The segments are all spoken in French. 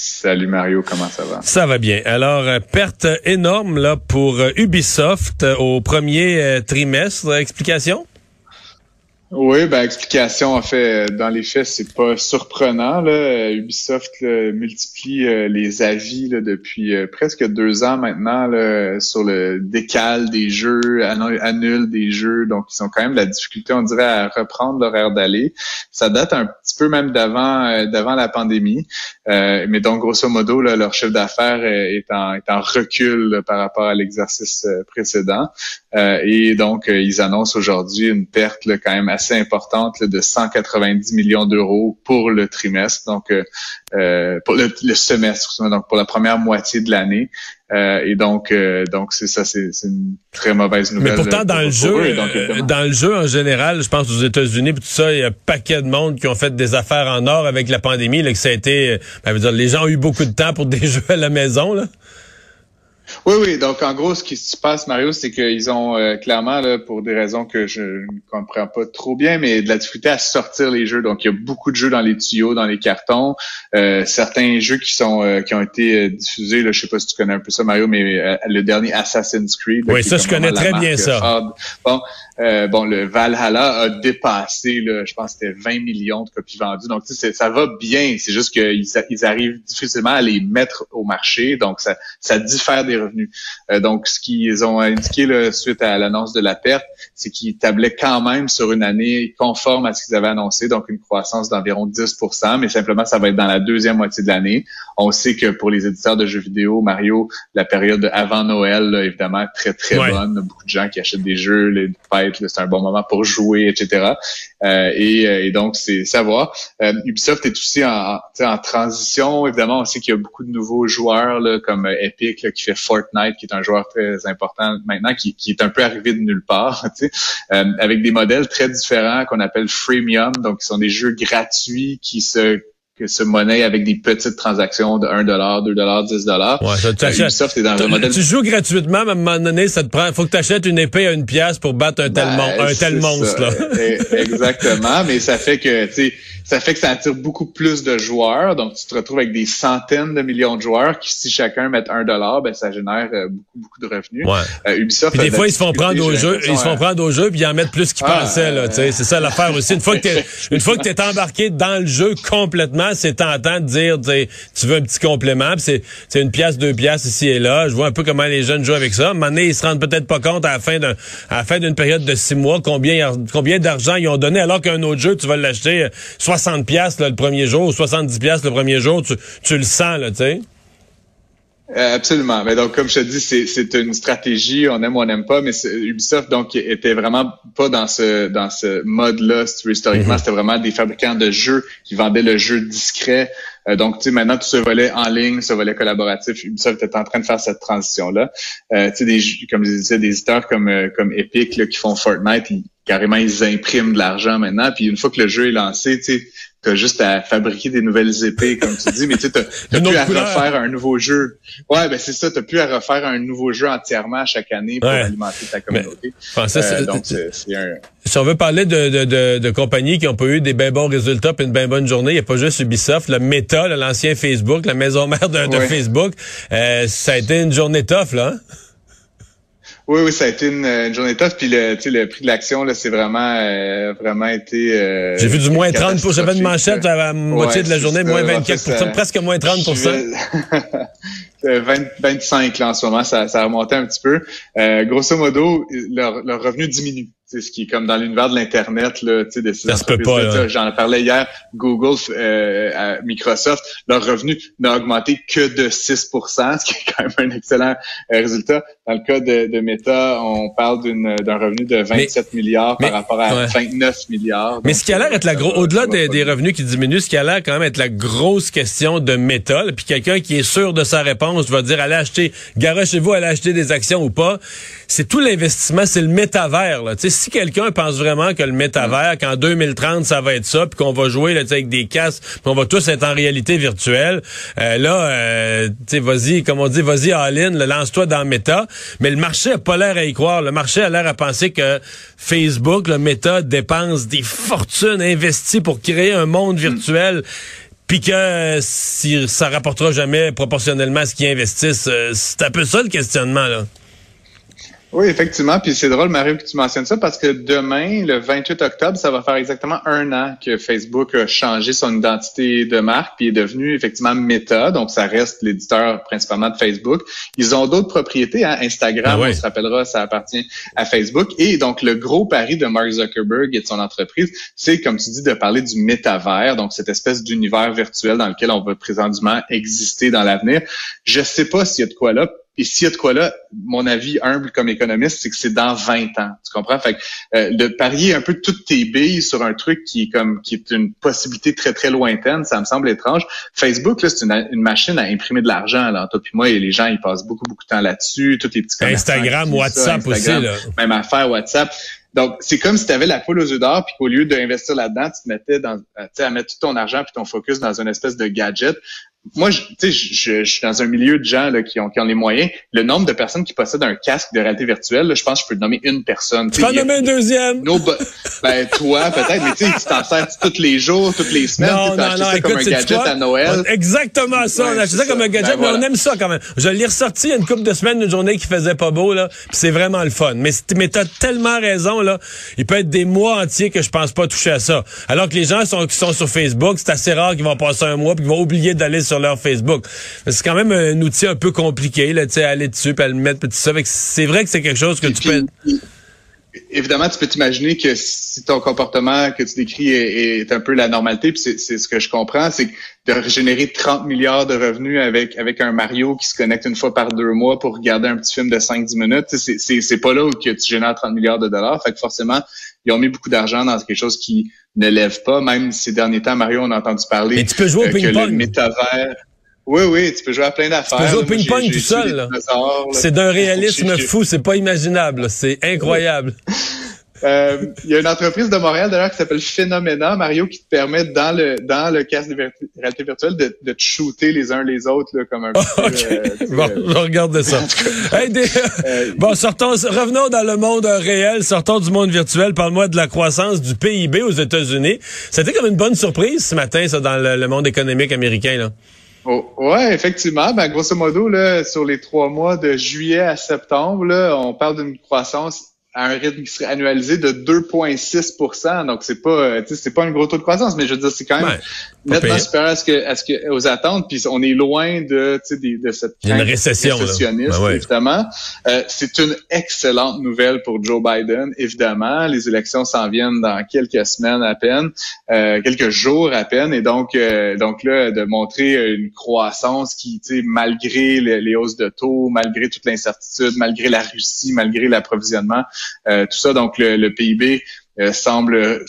Salut Mario, comment ça va? Ça va bien. Alors, euh, perte énorme là pour euh, Ubisoft euh, au premier trimestre. Explication? Oui, ben explication en fait dans les faits c'est pas surprenant là. Ubisoft multiplie euh, les avis là, depuis euh, presque deux ans maintenant là, sur le décal des jeux, annule des jeux, donc ils ont quand même la difficulté on dirait à reprendre l'horaire d'aller. Ça date un petit peu même d'avant euh, d'avant la pandémie, mais donc grosso modo là, leur chiffre d'affaires est en, est en recul par rapport à l'exercice précédent et donc ils annoncent aujourd'hui une perte là, quand même importante de 190 millions d'euros pour le trimestre, donc euh, euh, pour le, semestre, donc pour la première moitié de l'année. Euh, et donc, donc c'est ça, c'est une très mauvaise nouvelle. Mais pourtant, dans le jeu, dans le jeu en général, je pense aux États-Unis, tout ça, il y a un paquet de monde qui ont fait des affaires en or avec la pandémie, là, que ça a été, ben, dire, les gens ont eu beaucoup de temps pour des jeux à la maison, là. Oui, oui. Donc, en gros, ce qui se passe, Mario, c'est qu'ils ont euh, clairement, là, pour des raisons que je ne comprends pas trop bien, mais de la difficulté à sortir les jeux. Donc, il y a beaucoup de jeux dans les tuyaux, dans les cartons. Euh, certains jeux qui sont euh, qui ont été diffusés, là, je sais pas si tu connais un peu ça, Mario, mais le dernier Assassin's Creed. oui, ça, je connais très bien ça. Bon, bon, le Valhalla a dépassé, là, je pense, c'était 20 millions de copies vendues. Donc, tu sais, ça va bien. C'est juste qu'ils ils arrivent difficilement à les mettre au marché. Donc, ça, ça diffère des revenus. Euh, donc, ce qu'ils ont indiqué là, suite à l'annonce de la perte, c'est qu'ils tablaient quand même sur une année conforme à ce qu'ils avaient annoncé, donc une croissance d'environ 10% mais simplement, ça va être dans la deuxième moitié de l'année. On sait que pour les éditeurs de jeux vidéo, Mario, la période avant Noël, évidemment, très, très bonne. Beaucoup de gens qui achètent des jeux, les fêtes, c'est un bon moment pour jouer, etc. Euh, et, euh, et, donc, c'est savoir. Euh, Ubisoft est aussi en, en transition. Évidemment, on sait qu'il y a beaucoup de nouveaux joueurs là, comme Epic qui fait Fortnite, qui est un joueur très important maintenant, qui, est un peu arrivé de nulle part, avec des modèles très différents qu'on appelle freemium, donc qui sont des jeux gratuits qui se que se monnaie avec des petites transactions de 1 2 10 Ouais, tu joues gratuitement, mais à un moment donné, ça te prend, faut que tu achètes une épée à une pièce pour battre un tel, ben, un tel monstre, là. Eh, exactement, mais ça fait que, tu sais, ça fait que ça attire beaucoup plus de joueurs. Donc, tu te retrouves avec des centaines de millions de joueurs qui, si chacun met un dollar, ben, ça génère euh, beaucoup, beaucoup de revenus. Ouais. Euh, Ubisoft. Puis des fois, ils se font prendre au jeu, ils se font prendre au jeu, puis ils en mettent plus qu'ils ah, pensaient, là, tu sais. C'est ça l'affaire aussi. Une fois que t'es, une fois que t'es embarqué dans le jeu complètement, c'est tentant de dire, tu veux un petit complément, c'est, une pièce, deux pièces ici et là. Je vois un peu comment les jeunes jouent avec ça. À un moment ils se rendent peut-être pas compte à la fin d'un, à la fin d'une période de six mois combien, combien d'argent ils ont donné, alors qu'un autre jeu, tu vas l'acheter 60 pièces le premier jour, 70 pièces le premier jour, tu, tu le sens là, tu sais. Euh, absolument. Mais donc, comme je te dis, c'est une stratégie, on aime ou on n'aime pas, mais Ubisoft donc était vraiment pas dans ce dans ce mode-là. Historiquement, mm-hmm. c'était vraiment des fabricants de jeux qui vendaient le jeu discret. Euh, donc, tu sais, maintenant, tout ce volet en ligne, ce volet collaboratif, Ubisoft est en train de faire cette transition-là. Euh, tu sais, comme je disais, des éditeurs comme euh, comme Epic là, qui font Fortnite, ils, carrément, ils impriment de l'argent maintenant. Puis une fois que le jeu est lancé, tu sais, t'as juste à fabriquer des nouvelles épées, comme tu dis, mais tu sais, t'as plus à refaire un nouveau jeu. Ouais, ben c'est ça, t'as plus à refaire un nouveau jeu entièrement chaque année pour alimenter ta communauté. euh, donc, c'est un... Si on veut parler de, de, de, de, compagnies qui ont pas eu des bien bons résultats et une bien bonne journée, il n'y a pas juste Ubisoft, le Meta, l'ancien Facebook, la maison mère de, Facebook, euh, ça a été une journée tough, là. Hein? Oui, oui, ça a été une, journée tough. Puis le, le prix de l'action, là, c'est vraiment, euh, vraiment été. Euh, J'ai vu du moins 30 pour J'avais une manchette à la moitié de la journée, moins 24% presque moins 30 20, 25 là, en ce moment, ça, ça a remonté un petit peu. Euh, grosso modo, leur, leur revenu diminue. C'est ce qui est comme dans l'univers de l'internet là, tu sais, de ces ça se peut pas. J'en parlais hier. Google, euh, Microsoft, leur revenu n'a augmenté que de 6% ce qui est quand même un excellent euh, résultat. Dans le cas de, de Meta, on parle d'un revenu de 27 milliards par rapport à 29 milliards. Mais ce qui a l'air être la grosse, au-delà des, des, revenus qui diminuent, ce qui a l'air quand même être la grosse question de Meta, puis quelqu'un qui est sûr de sa réponse va dire allez acheter, garochez-vous, allez acheter des actions ou pas. C'est tout l'investissement, c'est le métavers. Là. sais, si quelqu'un pense vraiment que le métavers, qu'en 2030 ça va être ça, puis qu'on va jouer là, avec des casques, puis on va tous être en réalité virtuelle, euh, là, euh, vas-y, comme on dit, vas-y all-in, lance-toi dans Meta. Mais le marché a pas l'air à y croire. Le marché a l'air à penser que Facebook, le Meta, dépense des fortunes investies pour créer un monde virtuel. puis que si ça rapportera jamais proportionnellement à ce qu'ils investissent, euh, c'est un peu ça le questionnement là. Oui, effectivement. Puis c'est drôle, Marie, que tu mentionnes ça parce que demain, le 28 octobre, ça va faire exactement un an que Facebook a changé son identité de marque puis est devenu effectivement Meta. Donc, ça reste l'éditeur principalement de Facebook. Ils ont d'autres propriétés. Hein? Instagram, ah on se rappellera, ça appartient à Facebook. Et donc, le gros pari de Mark Zuckerberg et de son entreprise, c'est, comme tu dis, de parler du métavers, donc cette espèce d'univers virtuel dans lequel on va présentement exister dans l'avenir. Je sais pas s'il y a de quoi là et s'il y a de quoi là, mon avis humble comme économiste, c'est que c'est dans 20 ans. Tu comprends? Fait que, euh, de parier un peu toutes tes billes sur un truc qui est comme qui est une possibilité très, très lointaine, ça me semble étrange. Facebook, là, c'est une, machine à imprimer de l'argent. Là, toi puis moi, et les gens, ils passent beaucoup, beaucoup de temps là-dessus. Tous les petits Instagram, WhatsApp aussi. Là. Même affaire, WhatsApp. Donc, c'est comme si tu avais la poule aux yeux d'or, puis qu'au lieu d'investir là-dedans, tu te mettais dans, à mettre tout ton argent puis ton focus dans une espèce de gadget moi, tu sais, je, suis dans un milieu de gens là, qui, ont, qui ont les moyens. Le nombre de personnes qui possèdent un casque de réalité virtuelle, je pense que je peux nommer une personne. Tu peux en nommer un deuxième. ben, toi, peut-être, mais tu sais, tu t'en sers tous les jours, toutes les semaines. Non, non, non, ça comme un gadget à Noël. Exactement ça. on a acheté ça, comme un gadget, ben, mais on aime ça quand même. Je l'ai ressorti il y a une couple de semaines, une journée qui faisait pas beau, là. c'est vraiment le fun. Mais, mais t'as tellement raison, là. Il peut être des mois entiers que je pense pas toucher à ça. Alors que les gens sont, qui sont sur Facebook, c'est assez rare qu'ils vont passer un mois puis qu'ils vont oublier d'aller sur leur Facebook. C'est quand même un outil un peu compliqué, là, tu sais, aller dessus, puis à le mettre, tout ça. C'est vrai que c'est quelque chose que tu peux... Évidemment, tu peux t'imaginer que si ton comportement que tu décris est, un peu la normalité, puis c'est ce que je comprends, c'est de générer 30 milliards de revenus avec avec un Mario qui se connecte une fois par deux mois pour regarder un petit film de 5-10 minutes, c'est pas là où que tu génères 30 milliards de dollars. Fait que forcément, ils ont mis beaucoup d'argent dans quelque chose qui ne lève pas. Même ces derniers temps, Mario, on a entendu parler tu peux jouer au euh, le métavers oui, oui, tu peux jouer à plein d'affaires. Tu peux jouer au ping-pong tout seul. C'est d'un réalisme fou, c'est pas imaginable. C'est incroyable. Euh, il y a une entreprise de Montréal d'ailleurs qui s'appelle Phenomena, Mario, qui te permet dans le dans le casque de réalité virtuelle de, de te shooter les uns les autres là, comme un peu. Euh, bon, je regarde ça. Euh, bon, sortons, revenons dans le monde réel, sortons du monde virtuel. Parle-moi de la croissance du PIB aux États-Unis. C'était comme une bonne surprise ce matin, ça, dans le monde économique américain là. Oh, ouais, effectivement. Ben, grosso modo, là, sur les trois mois de juillet à septembre, là, on parle d'une croissance à un rythme qui serait annualisé de 2,6% Donc, c'est pas, euh, c'est pas un gros taux de croissance, mais je veux dire, c'est quand même nettement supérieur à ce que, à ce que, aux attentes. Puis, on est loin de, de, de cette une récession, récessionniste, ben évidemment. Euh, c'est une excellente nouvelle pour Joe Biden, évidemment. Les élections s'en viennent dans quelques semaines à peine, euh, quelques jours à peine. Et donc, euh, donc là, de montrer une croissance qui, tu sais, malgré les, les hausses de taux, malgré toute l'incertitude, malgré la Russie, malgré l'approvisionnement, euh, tout ça, donc le, PIB euh, semble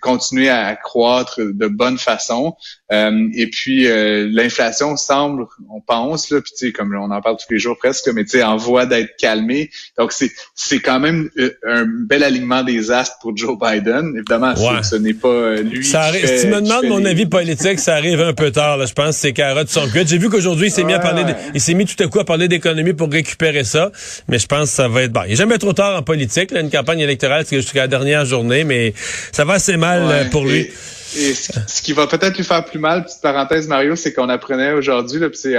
continuer à croître de bonne façon. Euh, et puis euh, l'inflation semble, on pense là, puis comme on en parle tous les jours presque, mais tu sais en voie d'être calmée. Donc c'est c'est quand même euh, un bel alignement des astres pour Joe Biden. Évidemment, ce n'est pas lui. Ça arrive, si tu me demandes mon avis politique, ça arrive un peu tard. Là, je pense que ces carottes sont cuites. J'ai vu qu'aujourd'hui il s'est mis à parler, il s'est mis tout à coup à parler d'économie pour récupérer ça. Mais je pense que ça va être bon. Il n'est jamais trop tard en politique. Là, une campagne électorale, c'est jusqu'à la dernière journée, mais ça va assez mal pour lui. Et ce, qui va peut-être lui faire plus mal, petite parenthèse Mario, c'est qu'on apprenait aujourd'hui, là, c'est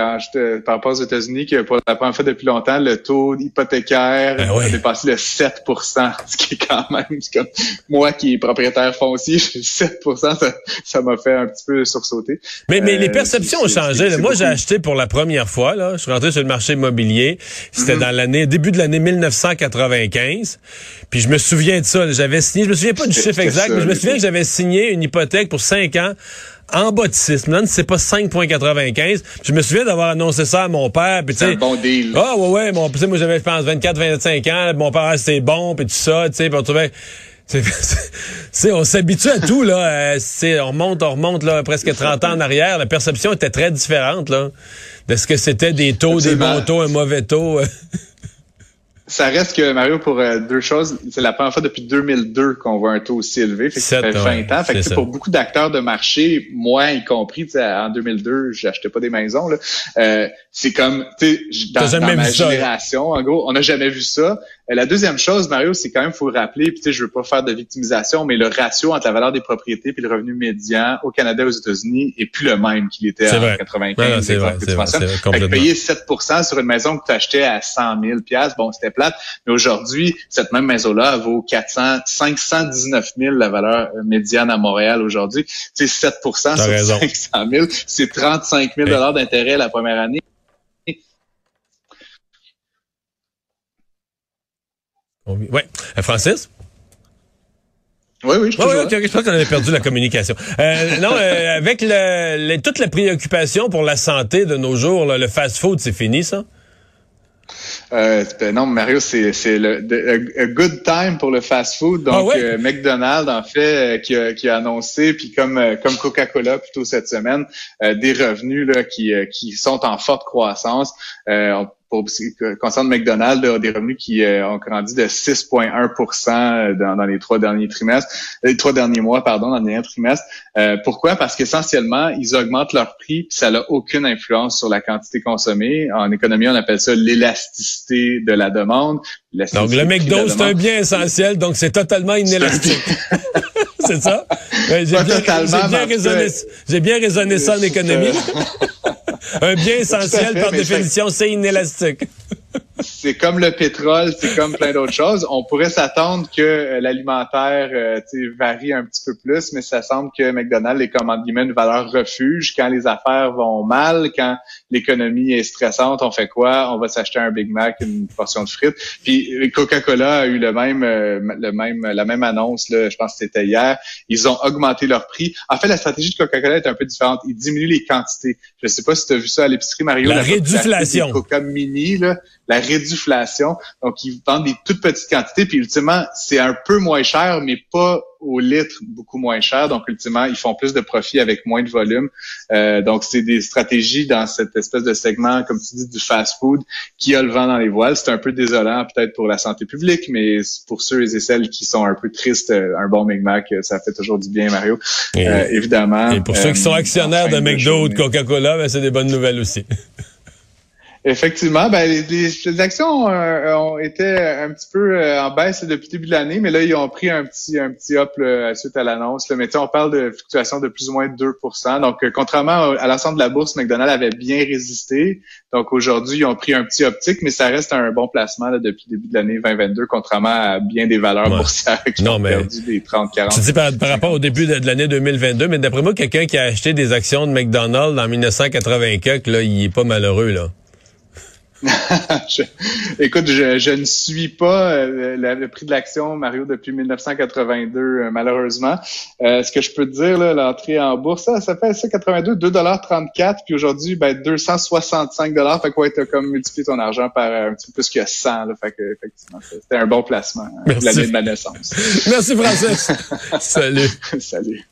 par rapport aux États-Unis, que pour la première fois depuis longtemps, le taux hypothécaire ben a dépassé le 7% ce qui est quand même, comme moi qui est propriétaire foncier, 7% ça m'a fait un petit peu sursauter. Mais, mais les euh, perceptions ont changé. Moi, j'ai acheté pour la première fois, là, je suis rentré sur le marché immobilier, c'était mm-hmm. dans l'année, début de l'année 1995, puis je me souviens de ça, j'avais signé, je me souviens pas du chiffre exact, mais je me souviens que j'avais signé une hypothèque pour 5 ans en bas de 6. Maintenant, c'est pas 5,95. Je me souviens d'avoir annoncé ça à mon père. C'est un bon deal. Ah ouais, ouais. Mon, moi, j'avais, je pense, 24, 25 ans. Mon père, c'était bon, puis tout ça. Tu sais, on trouvait... C'est, on s'habitue à tout là. c'est, on remonte, on remonte là presque 30 ans en arrière. La perception était très différente là de ce que c'était des taux, des bons taux, un mauvais taux. Ça reste que, Mario, pour euh, deux choses, c'est la première fois depuis 2002 qu'on voit un taux aussi élevé. Fait que ça fait 20 ans. Fait que pour beaucoup d'acteurs de marché, moi y compris, en 2002, j'achetais pas des maisons. Là. Euh, c'est comme, tu sais, dans, dans ma génération, en gros, on n'a jamais vu ça. Euh, la deuxième chose, Mario, c'est quand même, faut le rappeler, puis tu sais, je veux pas faire de victimisation, mais le ratio entre la valeur des propriétés et le revenu médian au Canada et aux États-Unis est plus le même qu'il était en 95. c'est vrai, c'est payer 7 sur une maison que tu achetais à 100 000 bon, c'était plate, mais aujourd'hui, cette même maison-là vaut 400, 519 000 la valeur euh, médiane à Montréal aujourd'hui. Tu sais, 7 sur 500 000, c'est 35 000 d'intérêt la première année. Oui. Euh, Francis? Oui, oui, je, oui, je pense qu'on avait perdu la communication. Euh, non, euh, avec le, toute la préoccupation pour la santé de nos jours, le fast-food, c'est fini, ça? Euh, ben non, Mario, c'est le a, good time pour le fast-food. Donc, ah euh, McDonald's, en fait, qui, a, qui a annoncé, puis comme comme Coca-Cola plutôt cette semaine, des revenus là, qui, qui sont en forte croissance. On, pour concerne McDonald's, là, des revenus qui euh, ont grandi de 6,1 dans, dans, les trois derniers trimestres, les trois derniers mois, pardon, dans les derniers trimestres. Euh, pourquoi? Parce qu'essentiellement, ils augmentent leur prix, puis ça n'a aucune influence sur la quantité consommée. En économie, on appelle ça l'élasticité de la demande. Donc, le McDo, c'est un bien essentiel, donc c'est totalement inélastique. c'est ça? J'ai bien, bien, raisonné, bien raisonné ça en économie. Un bien essentiel, par définition, c'est inélastique. c'est comme le pétrole, c'est comme plein d'autres choses. On pourrait s'attendre que euh, l'alimentaire euh, varie un petit peu plus, mais ça semble que McDonald's est comme entre guillemets une valeur refuge. Quand les affaires vont mal, quand l'économie est stressante, on fait quoi? On va s'acheter un Big Mac, une portion de frites. Puis Coca-Cola a eu le même, euh, le même, la même annonce, là, je pense que c'était hier. Ils ont augmenté leur prix. En fait, la stratégie de Coca-Cola est un peu différente. Ils diminuent les quantités. Je sais pas si tu as vu ça à l'épicerie, Mario. La, la Coca Mini, là, la réduflation. Donc, ils vendent des toutes petites quantités, puis ultimement, c'est un peu moins cher, mais pas au litre beaucoup moins cher. Donc, ultimement, ils font plus de profit avec moins de volume. Euh, donc, c'est des stratégies dans cette espèce de segment, comme tu dis, du fast-food qui a le vent dans les voiles. C'est un peu désolant peut-être pour la santé publique, mais pour ceux et celles qui sont un peu tristes, euh, un bon Big Mac, ça fait toujours du bien, Mario. Euh, évidemment. Et pour ceux qui sont actionnaires de McDo ou de Coca-Cola, ben, c'est des bonnes nouvelles aussi. Effectivement, ben, les, actions euh, ont été un petit peu euh, en baisse depuis le début de l'année, mais là, ils ont pris un petit un petit hop suite à l'annonce. Mais on parle de fluctuations de plus ou moins 2% Donc, euh, contrairement à l'ensemble de la bourse, McDonald's avait bien résisté. Donc, aujourd'hui, ils ont pris un petit optique, mais ça reste un bon placement là, depuis le début de l'année 2022, contrairement à bien des valeurs boursières qui ont perdu des 30-40 Tu dis par, rapport au début de, l'année 2022, mais d'après moi, quelqu'un qui a acheté des actions de McDonald's en 1984, là, il est pas malheureux, là. écoute, je, ne suis pas euh, le, prix de l'action, Mario, depuis 1982, euh, malheureusement. Euh, ce que je peux te dire, l'entrée en bourse, ça, ça fait ça, 82, 2,34 puis aujourd'hui, ben, 265 Fait quoi, tu as comme multiplié ton argent par un petit peu plus que 100. Là, fait que, effectivement, c'était un bon placement hein, l'année de ma naissance. Merci, Francis. Salut. Salut.